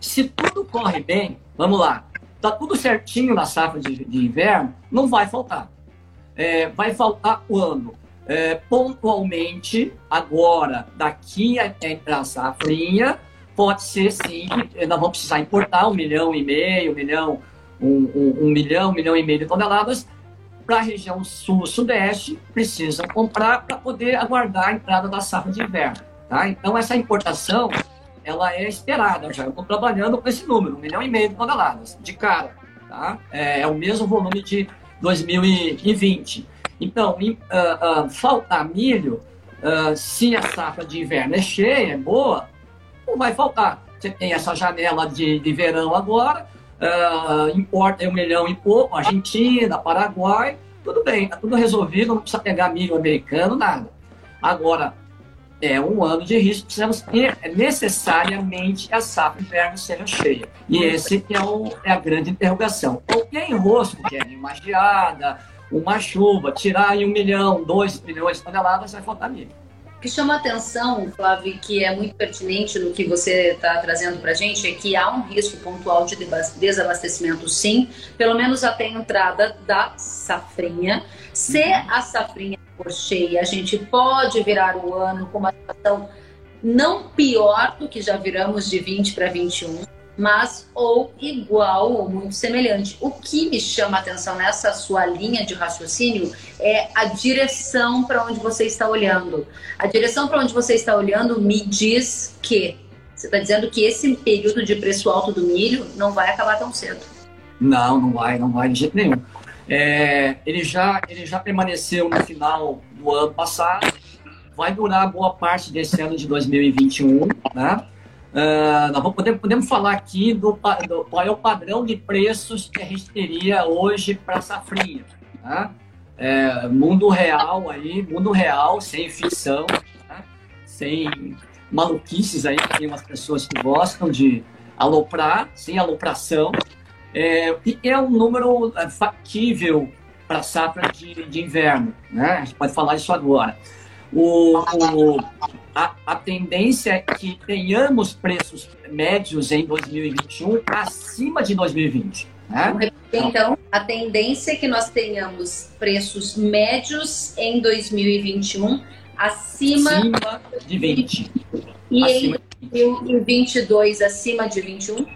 se tudo corre bem, vamos lá, tá tudo certinho na safra de, de inverno, não vai faltar. É, vai faltar quando? É, pontualmente, agora, daqui a, a safrinha, pode ser sim, nós vamos precisar importar um milhão e meio, um milhão um, um, um milhão, um milhão e meio de toneladas, para a região sul-sudeste, precisam comprar para poder aguardar a entrada da safra de inverno. Tá? Então, essa importação ela é esperada. Já estou trabalhando com esse número, um milhão e meio de toneladas, de cara. Tá? É, é o mesmo volume de 2020. Então, uh, uh, faltar milho, uh, se a safra de inverno é cheia, é boa, não vai faltar. Você tem essa janela de, de verão agora, uh, importa um milhão e pouco, Argentina, Paraguai, tudo bem, tá tudo resolvido, não precisa pegar milho americano, nada. Agora, é um ano de risco, precisamos ter necessariamente a safra inverno seja cheia. E esse é, o, é a grande interrogação. Qualquer enrosco, que é uma geada, uma chuva, tirar aí um milhão, dois milhões de toneladas, vai faltar milho. Que chama atenção, Flávio, que é muito pertinente no que você está trazendo para a gente, é que há um risco pontual de desabastecimento, sim, pelo menos até a entrada da safrinha. Se a safrinha for cheia, a gente pode virar o ano com uma situação não pior do que já viramos de 20 para 21, mas ou igual ou muito semelhante. O que me chama a atenção nessa sua linha de raciocínio é a direção para onde você está olhando. A direção para onde você está olhando me diz que você está dizendo que esse período de preço alto do milho não vai acabar tão cedo. Não, não vai, não vai de jeito nenhum. É, ele, já, ele já permaneceu no final do ano passado, vai durar boa parte desse ano de 2021, né? Uh, nós vamos, podemos, podemos falar aqui do, do, qual é o padrão de preços que a gente teria hoje para safrinha. Tá? É, mundo real aí, mundo real, sem ficção, tá? sem maluquices aí, tem umas pessoas que gostam de aloprar, sem alopração. É, e é um número é, factível para safra de, de inverno, né? A gente pode falar isso agora. O, o, a, a tendência é que tenhamos preços médios em 2021 acima de 2020. Né? Então, a tendência é que nós tenhamos preços médios em 2021 acima, acima de 20. E acima em 2022 acima de 21?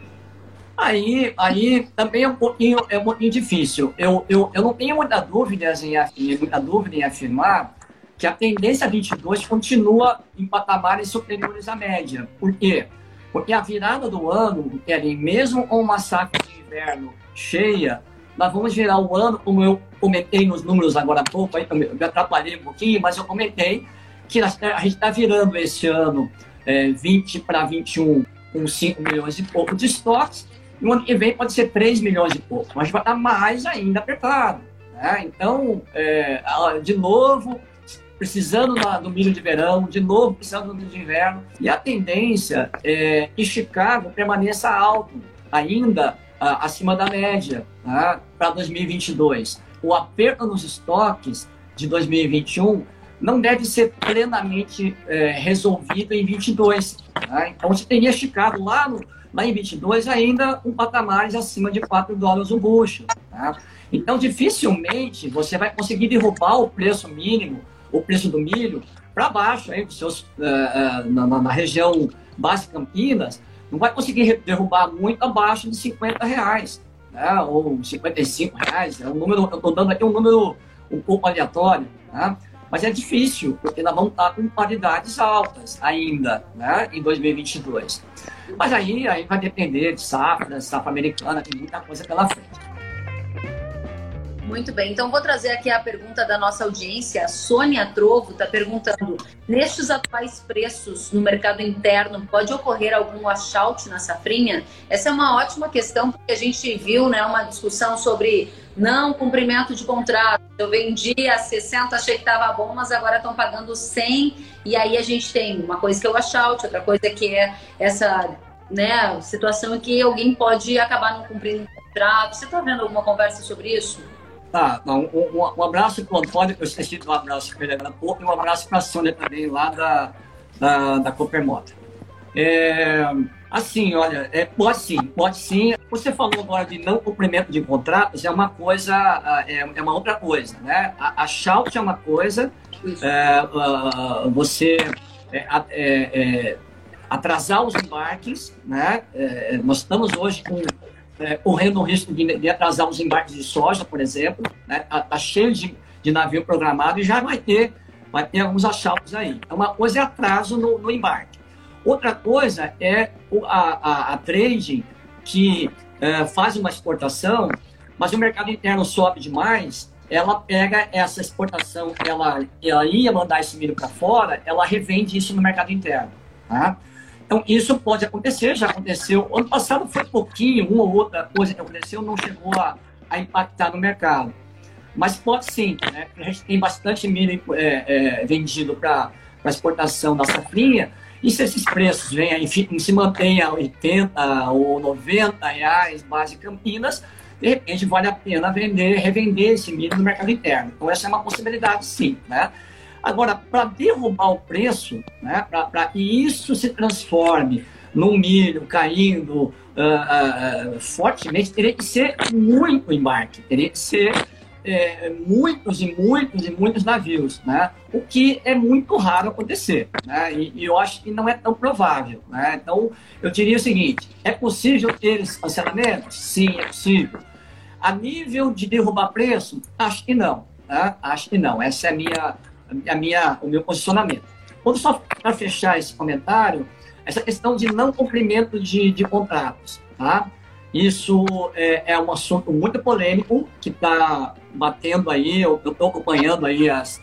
Aí, aí também é um pouquinho, é um pouquinho difícil. Eu, eu, eu não tenho muita dúvida em, muita dúvida em afirmar que a tendência 22 continua em patamares superiores à média. Por quê? Porque a virada do ano, Kellen, mesmo com uma safra de inverno cheia, nós vamos virar o ano, como eu comentei nos números agora há pouco, aí me atrapalhei um pouquinho, mas eu comentei que a gente está virando esse ano é, 20 para 21 com 5 milhões e pouco de estoques, e o ano que vem pode ser 3 milhões e pouco, mas vai estar mais ainda apertado. Né? Então, é, de novo, precisando do milho de verão, de novo precisando do milho de inverno. E a tendência é que Chicago permaneça alto, ainda ah, acima da média, tá? para 2022. O aperto nos estoques de 2021 não deve ser plenamente é, resolvido em 22. Tá? Então, você teria Chicago lá, no, lá em 22 ainda um patamar acima de 4 dólares o bucho. Tá? Então, dificilmente você vai conseguir derrubar o preço mínimo o preço do milho para baixo, aí, seus, uh, na, na, região base Campinas, não vai conseguir derrubar muito abaixo de 50 reais, né? ou 55 reais. É um número, eu estou dando aqui um número um pouco aleatório, né? mas é difícil, porque nós vamos estar com paridades altas ainda né? em 2022. Mas aí, aí vai depender de safra, safra americana, tem muita coisa pela frente. Muito bem, então vou trazer aqui a pergunta da nossa audiência. A Sônia Trovo está perguntando: nestes atuais preços no mercado interno, pode ocorrer algum achaute na safrinha? Essa é uma ótima questão, porque a gente viu né, uma discussão sobre não cumprimento de contrato. Eu vendi a 60, achei que estava bom, mas agora estão pagando 100. E aí a gente tem uma coisa que é o achaute, outra coisa que é essa né, situação em que alguém pode acabar não cumprindo o contrato. Você está vendo alguma conversa sobre isso? Tá, um, um, um abraço para o Antônio, eu esqueci de um abraço para ele agora pouco, e um abraço para a Sônia também, lá da, da, da Coopermota. É, assim, olha, é, pode sim, pode sim. Você falou agora de não cumprimento de contratos, é uma coisa, é, é uma outra coisa, né? A, a shout é uma coisa, é, uh, você é, é, é, atrasar os embarques, né? nós estamos hoje com é, correndo o risco de, de, atrasar os embarques de soja, por exemplo, né? Tá, cheio de, de navio programado e já vai ter, vai ter alguns assaltos aí. Então, uma coisa é atraso no, no embarque. Outra coisa é a, a, a trade que é, faz uma exportação, mas o mercado interno sobe demais, ela pega essa exportação, ela, ela ia mandar esse milho para fora, ela revende isso no mercado interno. Tá? Então, isso pode acontecer, já aconteceu. Ano passado foi pouquinho, uma ou outra coisa que aconteceu, não chegou a, a impactar no mercado. Mas pode sim, né? A gente tem bastante milho é, é, vendido para exportação da safrinha, e se esses preços vêm, se mantêm a 80 ou 90 reais base Campinas, de repente vale a pena vender, revender esse milho no mercado interno. Então essa é uma possibilidade sim, né? Agora, para derrubar o preço, né, para que isso se transforme num milho caindo uh, uh, fortemente, teria que ser muito embarque, teria que ser é, muitos e muitos e muitos navios, né? O que é muito raro acontecer, né? E, e, eu acho que não é tão provável, né? Então, eu diria o seguinte: é possível ter esses cancelamentos? Sim, é possível. A nível de derrubar preço, acho que não, né? Acho que não. Essa é a minha, a minha, o meu posicionamento. Quando só para fechar esse comentário, essa questão de não cumprimento de, de contratos, tá? Isso é, é, um assunto muito polêmico que está batendo aí, eu estou acompanhando aí as,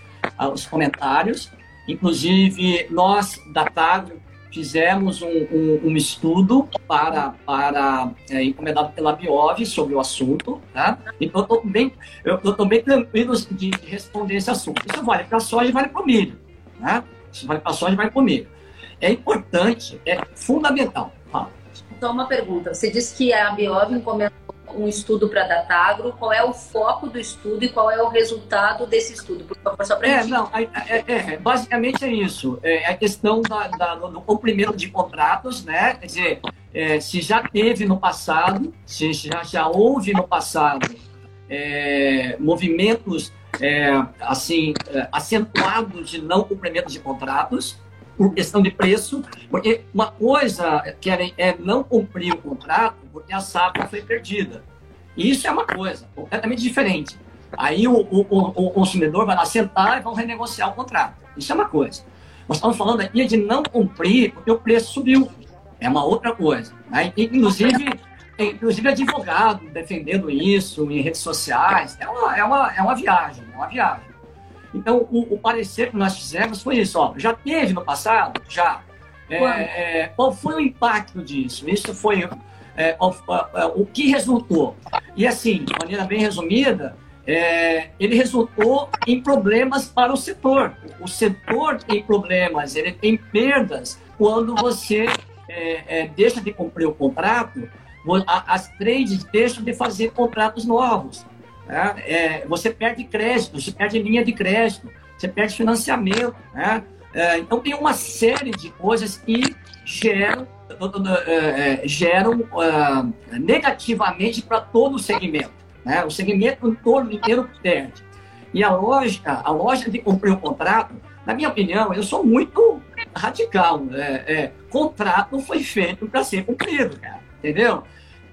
os comentários. Inclusive, nós da TAG fizemos um, um, um, estudo para, para é, encomendado pela Biov sobre o assunto, tá? Então, eu estou bem, eu, eu bem tranquilo de responder esse assunto. Isso vale para soja e vale para o milho, né? Isso vale para soja e vale para o milho. É importante, é fundamental. Fala. Só uma pergunta. Você disse que a Biov encomendou um estudo para Datagro. Qual é o foco do estudo e qual é o resultado desse estudo? Por favor, só para É, não, é, é, é, basicamente é isso. É a questão da, da, do cumprimento de contratos, né? Quer dizer, é, se já teve no passado, se já, já houve no passado é, movimentos é, assim acentuados de não cumprimento de contratos, por questão de preço, porque uma coisa querem é não cumprir o contrato porque a safra foi perdida. Isso é uma coisa completamente diferente. Aí o, o, o, consumidor vai lá sentar e vão renegociar o contrato. Isso é uma coisa. Nós estamos falando aqui de não cumprir porque o preço subiu. É uma outra coisa. Né? Inclusive, inclusive advogado defendendo isso em redes sociais. É uma, é uma, é uma viagem, é uma viagem. Então, o, o, parecer que nós fizemos foi isso. Ó, já teve no passado? Já. É, é, qual foi o impacto disso? Isso foi é, o, que resultou. E assim, de maneira bem resumida, é, ele resultou em problemas para o setor. O setor tem problemas, ele tem perdas quando você é, é, deixa de cumprir o contrato, as trades deixam de fazer contratos novos. Né? É, você perde crédito, você perde linha de crédito, você perde financiamento. Né? É, então, tem uma série de coisas que geram, é, é, geram uh, negativamente para todo o segmento. Né? O segmento todo inteiro perde. E a lógica, a lógica de cumprir o contrato, na minha opinião, eu sou muito radical. Né? É, contrato foi feito para ser cumprido, cara, entendeu?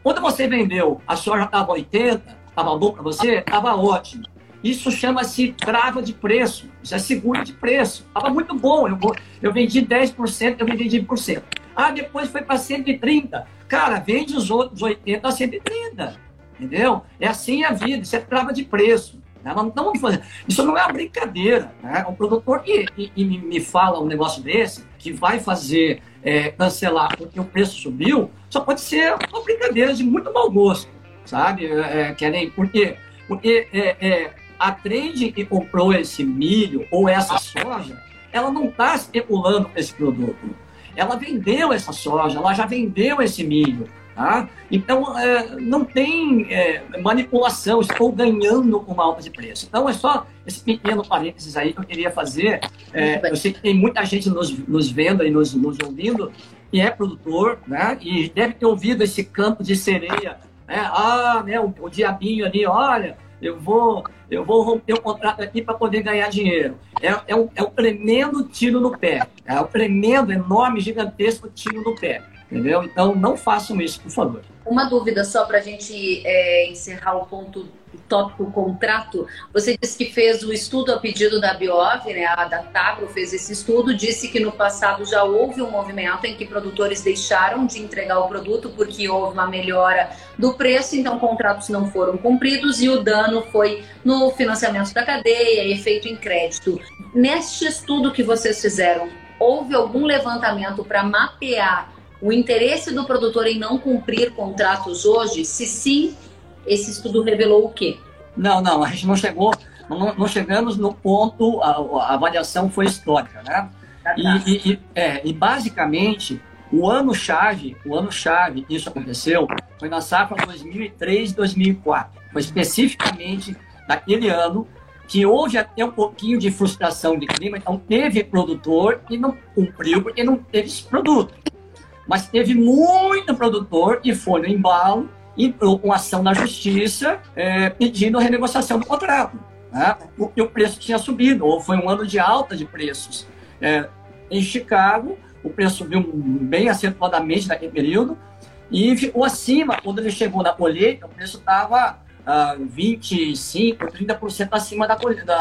Quando você vendeu, a soja estava 80, Estava bom para você? Estava ótimo. Isso chama-se trava de preço. Isso é seguro de preço. Estava muito bom. Eu, eu vendi 10%, eu vendi 20%. Ah, depois foi para 130%. Cara, vende os outros 80% a 130%. Entendeu? É assim a vida. Isso é trava de preço. Né? Não estamos fazendo. Isso não é uma brincadeira. Né? Um produtor que, que, que me fala um negócio desse, que vai fazer é, cancelar porque o preço subiu, só pode ser uma brincadeira de muito mau gosto sabe? É, é querem, por quê? Porque é, é, a trade que comprou esse milho ou essa soja, ela não está especulando esse produto. Ela vendeu essa soja, ela já vendeu esse milho. Tá? Então, é, não tem é, manipulação, estou ganhando uma alta de preço. Então, é só esse pequeno parênteses aí que eu queria fazer. É, eu sei que tem muita gente nos, nos vendo e nos, nos ouvindo que é produtor, né? E deve ter ouvido esse canto de sereia né? Ah, né, o, o diabinho ali, olha, eu vou, eu vou romper o contrato aqui para poder ganhar dinheiro. É, é, um, é um tremendo tiro no pé. É um tremendo, enorme, gigantesco tiro no pé. Entendeu? Então, não façam isso, por favor. Uma dúvida só para a gente é, encerrar o ponto tópico contrato. Você disse que fez o estudo a pedido da Biov, né? A da fez esse estudo, disse que no passado já houve um movimento em que produtores deixaram de entregar o produto porque houve uma melhora do preço, então contratos não foram cumpridos e o dano foi no financiamento da cadeia e feito em crédito. Neste estudo que vocês fizeram, houve algum levantamento para mapear o interesse do produtor em não cumprir contratos hoje? Se sim, esse estudo revelou o quê? Não, não, a gente não chegou, não, não chegamos no ponto, a, a, avaliação foi histórica, né? E, e, é, e basicamente, o ano-chave, o ano-chave, isso aconteceu, foi na safra 2003-2004. Foi especificamente naquele ano que houve até um pouquinho de frustração de clima, então teve produtor e não cumpriu porque não teve esse produto. Mas teve muito produtor e foi no embalo, entrou com ação na justiça é, pedindo a renegociação do contrato, né? porque o preço tinha subido, ou foi um ano de alta de preços. É, em Chicago, o preço subiu bem acentuadamente naquele período e ficou acima, quando ele chegou na colheita, o preço estava uh, 25%, 30% acima da,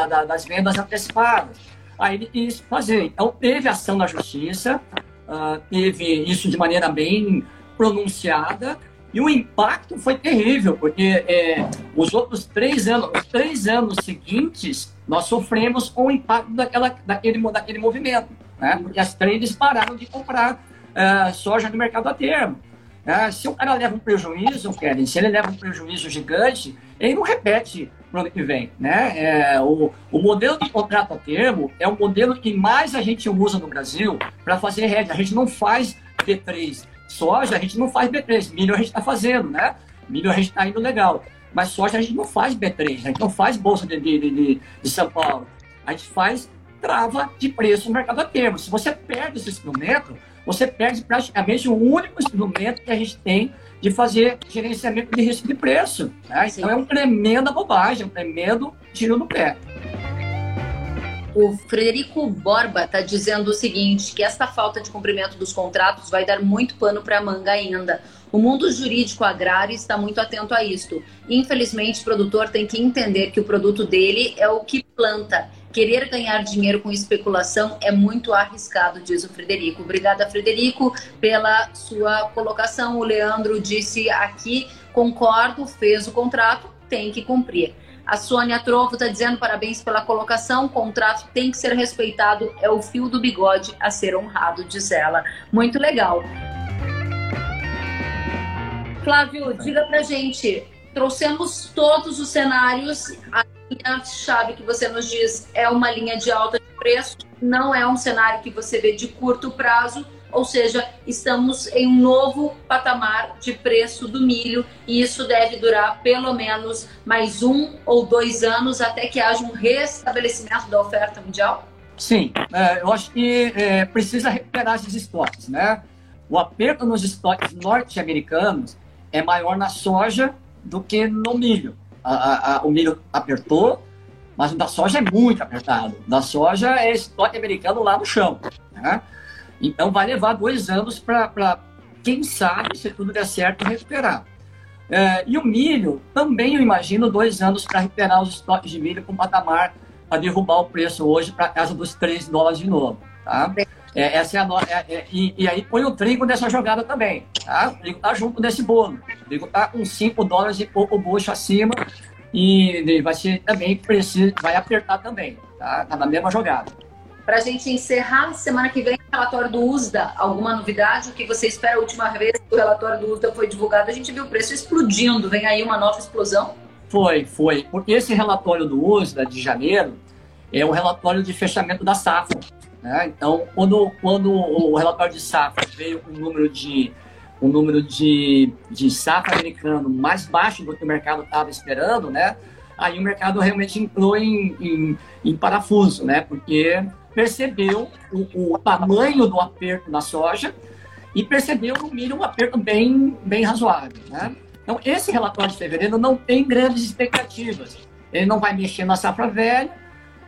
da, das vendas antecipadas. Aí ele quis fazer. Então, teve ação na justiça, uh, teve isso de maneira bem pronunciada, e o impacto foi terrível, porque é, os outros três anos, os três anos seguintes, nós sofremos com o impacto daquela, daquele, daquele movimento, né? porque as traders pararam de comprar uh, soja no mercado a termo. Ah, se o cara leva um prejuízo, Kevin, se ele leva um prejuízo gigante, ele não repete no ano que vem. Né? É, o, o modelo de contrato a termo é o modelo que mais a gente usa no Brasil para fazer rede. A gente não faz B3. Soja, a gente não faz B3. Milho a gente está fazendo, né? Milho a gente está indo legal. Mas soja a gente não faz B3, a gente não faz bolsa de, de, de, de São Paulo. A gente faz trava de preço no mercado a termo. Se você perde esse instrumento, você perde praticamente o único instrumento que a gente tem de fazer gerenciamento de risco de preço. Né? Então é uma tremenda bobagem, um tremendo tiro no pé. O Frederico Borba está dizendo o seguinte: que esta falta de cumprimento dos contratos vai dar muito pano para manga ainda. O mundo jurídico agrário está muito atento a isto. Infelizmente, o produtor tem que entender que o produto dele é o que planta Querer ganhar dinheiro com especulação é muito arriscado, diz o Frederico. Obrigada, Frederico, pela sua colocação. O Leandro disse aqui: concordo, fez o contrato, tem que cumprir. A Sônia Trovo está dizendo parabéns pela colocação. O contrato tem que ser respeitado, é o fio do bigode a ser honrado, diz ela. Muito legal. Flávio, diga pra gente. Trouxemos todos os cenários linha chave que você nos diz é uma linha de alta de preço, não é um cenário que você vê de curto prazo, ou seja, estamos em um novo patamar de preço do milho e isso deve durar pelo menos mais um ou dois anos até que haja um restabelecimento da oferta mundial? Sim, é, eu acho que é, precisa recuperar esses estoques, né? O aperto nos estoques norte-americanos é maior na soja do que no milho a, a, o milho apertou, mas o da soja é muito apertado. Da soja é estoque americano lá no chão. Né? Então vai levar dois anos para, quem sabe, se tudo der certo, recuperar. É, e o milho, também eu imagino dois anos para recuperar os estoques de milho com patamar para derrubar o preço hoje para casa dos 3 dólares de novo. Tá? É, essa é a no... É, é, e, e, aí põe o trigo nessa jogada também. Tá? O trigo tá junto nesse bolo. O trigo tá com 5 dólares e pouco bucho acima. E vai ser também preciso, vai apertar também. Tá, tá na mesma jogada. Para a gente encerrar, semana que vem, o relatório do USDA, alguma novidade? O que você espera? A última vez que o relatório do USDA foi divulgado, a gente viu o preço explodindo. Vem aí uma nova explosão? Foi, foi. Porque esse relatório do USDA de janeiro é o relatório de fechamento da safra. Né? Então, quando, quando o relatório de safra veio com um número de um número de, de safra americano mais baixo do que o mercado estava esperando, né? Aí o mercado realmente entrou em, em, em parafuso, né? Porque percebeu o, o, tamanho do aperto na soja e percebeu no milho um aperto bem, bem razoável, né? Então, esse relatório de fevereiro não tem grandes expectativas. Ele não vai mexer na safra velha,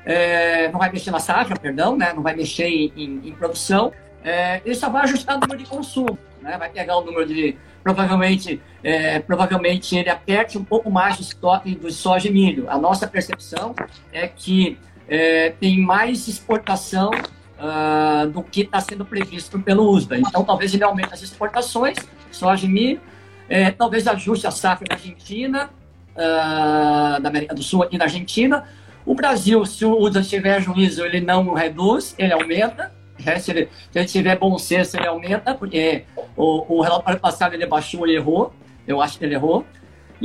é, não vai mexer na safra, perdão, né? não vai mexer em, em, em produção, é, ele só vai ajustar o número de consumo, né? vai pegar o número de, provavelmente, é, provavelmente ele aperte um pouco mais o estoque do soja e milho. A nossa percepção é que é, tem mais exportação uh, do que está sendo previsto pelo USDA. Então, talvez ele aumente as exportações, soja e milho, é, talvez ajuste a safra da Argentina, uh, da América do Sul aqui na Argentina, o Brasil, se o USDA tiver juízo, ele não reduz, ele aumenta. É, se, ele, se ele tiver bom senso, ele aumenta, porque o, o relatório passado ele baixou e errou. Eu acho que ele errou.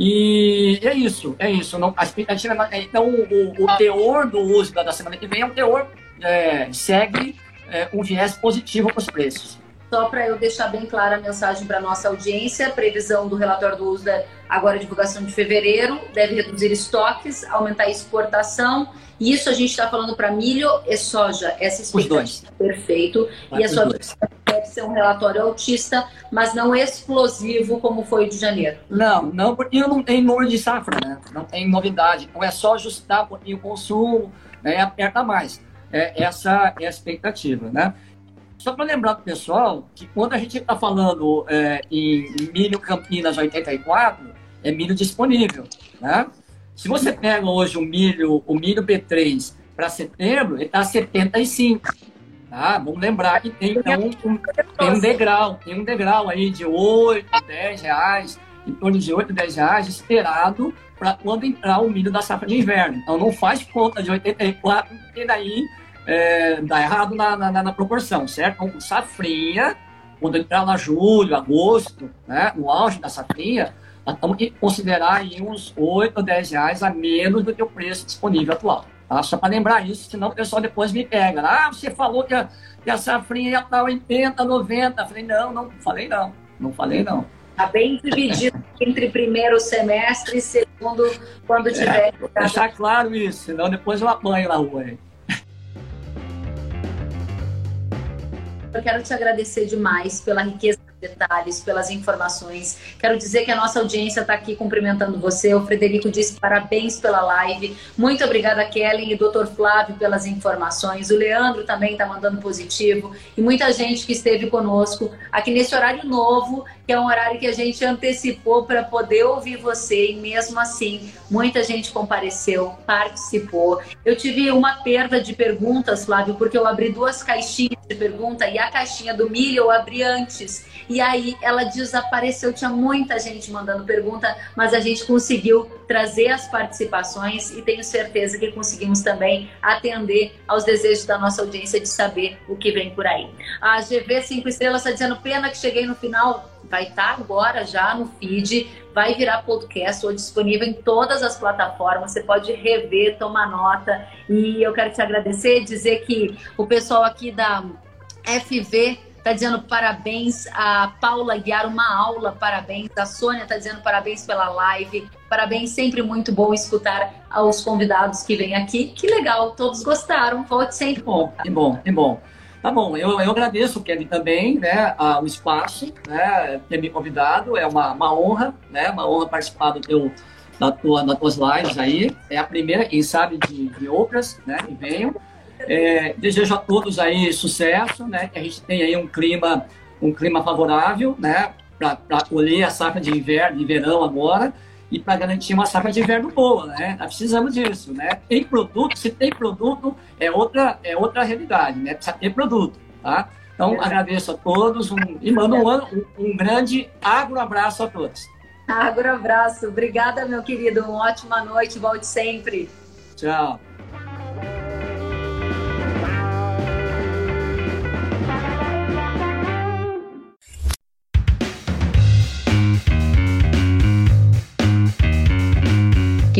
E é isso, é isso. Não, a expectativa, é então, o, o teor do uso da semana que vem é um teor é, segue é, um viés positivo para os preços. Só para eu deixar bem clara a mensagem para nossa audiência, previsão do relatório do USDA, agora divulgação de fevereiro, deve reduzir estoques, aumentar a exportação. Isso a gente está falando para milho e soja. Essa Os dois. Perfeito. Vai e a sua deve ser um relatório autista, mas não explosivo como foi o de janeiro. Não, não, porque não tem número de safra, né? Não tem novidade. Não é só ajustar um pouquinho o consumo, né? aperta mais. É, essa é a expectativa, né? Só para lembrar para o pessoal que quando a gente está falando é, em milho Campinas 84, é milho disponível. Né? Se você pega hoje o milho, o milho B3 para setembro, ele está 75. Tá? Vamos lembrar que tem, então, um, tem um degrau, tem um degrau aí de 8, 10 reais, em torno de 8, 10 reais, esperado para quando entrar o milho da safra de inverno. Então não faz conta de 84, porque daí é, dá errado na, na, na, proporção, certo? Então, safrinha, quando entrar lá julho, agosto, né, no auge da safrinha, nós temos que considerar aí uns 8 ou 10 reais a menos do que o preço disponível atual. Tá? Só para lembrar isso, senão o pessoal depois me pega. Ah, você falou que a, que a safrinha ia estar 80, 90. Eu falei, não, não falei não. Não falei não. Está bem dividido entre primeiro semestre e segundo, quando é, tiver. É, deixar claro isso, senão depois eu apanho na rua. Hein? Eu quero te agradecer demais pela riqueza detalhes, pelas informações. Quero dizer que a nossa audiência está aqui cumprimentando você. O Frederico disse parabéns pela live. Muito obrigada, Kellen e Dr. Flávio, pelas informações. O Leandro também está mandando positivo. E muita gente que esteve conosco aqui nesse horário novo, que é um horário que a gente antecipou para poder ouvir você. E mesmo assim, muita gente compareceu, participou. Eu tive uma perda de perguntas, Flávio, porque eu abri duas caixinhas de pergunta e a caixinha do milho eu abri antes. E aí ela desapareceu. Tinha muita gente mandando pergunta, mas a gente conseguiu trazer as participações e tenho certeza que conseguimos também atender aos desejos da nossa audiência de saber o que vem por aí. A GV 5 Estrelas está dizendo: pena que cheguei no final. Vai estar tá agora já no feed, vai virar podcast ou disponível em todas as plataformas. Você pode rever, tomar nota. E eu quero te agradecer, dizer que o pessoal aqui da FV Tá dizendo parabéns a Paula Guiar, uma aula, parabéns. A Sônia tá dizendo parabéns pela live. Parabéns, sempre muito bom escutar aos convidados que vêm aqui. Que legal, todos gostaram. Volte sempre. Bom, que bom, que bom. Tá bom, eu, eu agradeço, Kelly, também, né, o espaço, né, ter me convidado. É uma, uma honra, né, uma honra participar do teu, da tua, das tuas lives aí. É a primeira, quem sabe, de, de outras, né, que venham. É, desejo a todos aí sucesso, né? Que a gente tenha aí um clima, um clima favorável, né? Para colher a safra de inverno, de verão agora e para garantir uma safra de inverno boa, né? Nós precisamos disso, né? Tem produto, se tem produto é outra é outra realidade, né? Precisa ter produto, tá? Então é. agradeço a todos um, e mando um, um, um grande agro abraço a todos. Agro abraço, obrigada meu querido, uma ótima noite, volte sempre. Tchau.